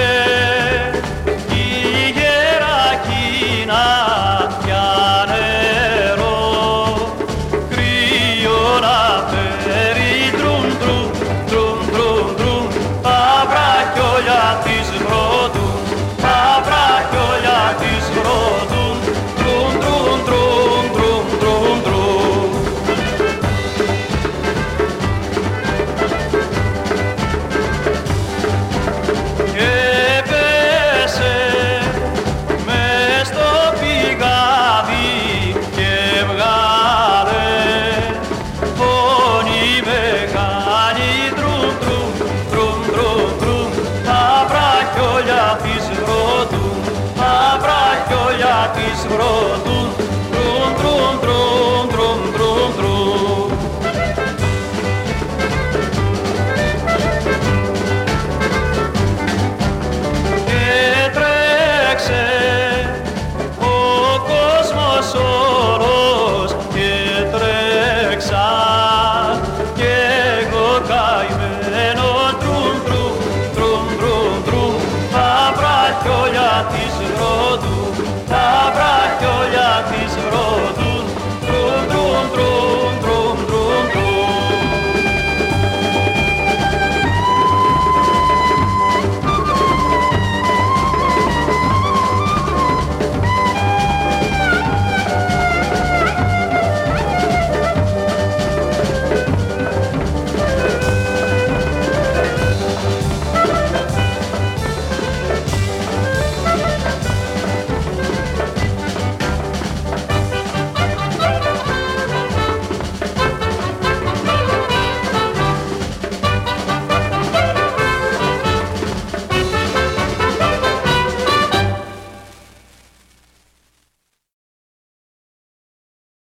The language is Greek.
yeah. εις βρόντου